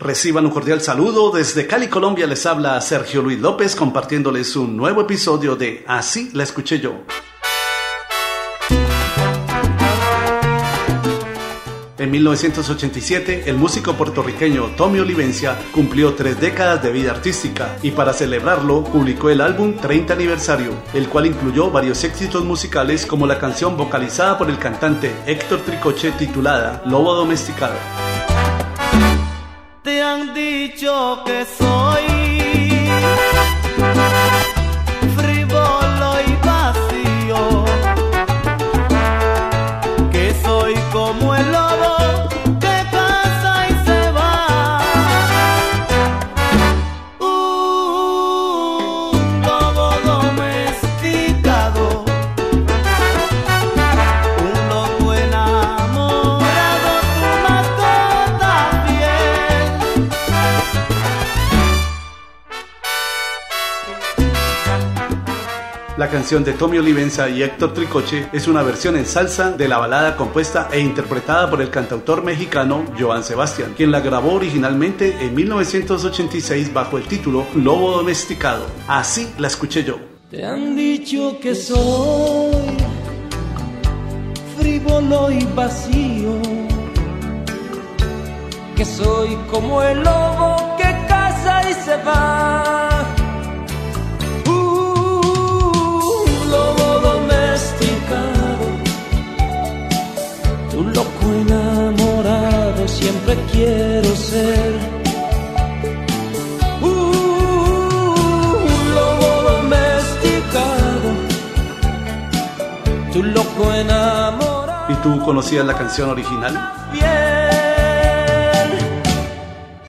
Reciban un cordial saludo. Desde Cali, Colombia, les habla Sergio Luis López compartiéndoles un nuevo episodio de Así la escuché yo. En 1987, el músico puertorriqueño Tommy Olivencia cumplió tres décadas de vida artística y para celebrarlo publicó el álbum 30 aniversario, el cual incluyó varios éxitos musicales como la canción vocalizada por el cantante Héctor Tricoche titulada Lobo Domesticado han dicho que soy La canción de Tommy Olivenza y Héctor Tricoche es una versión en salsa de la balada compuesta e interpretada por el cantautor mexicano Joan Sebastián, quien la grabó originalmente en 1986 bajo el título Lobo Domesticado. Así la escuché yo. Te han dicho que soy frívolo y vacío, que soy como el lobo siempre quiero ser. un lobo domesticado, tu loco enamorado. ¿Y tú conocías la canción original? Bien.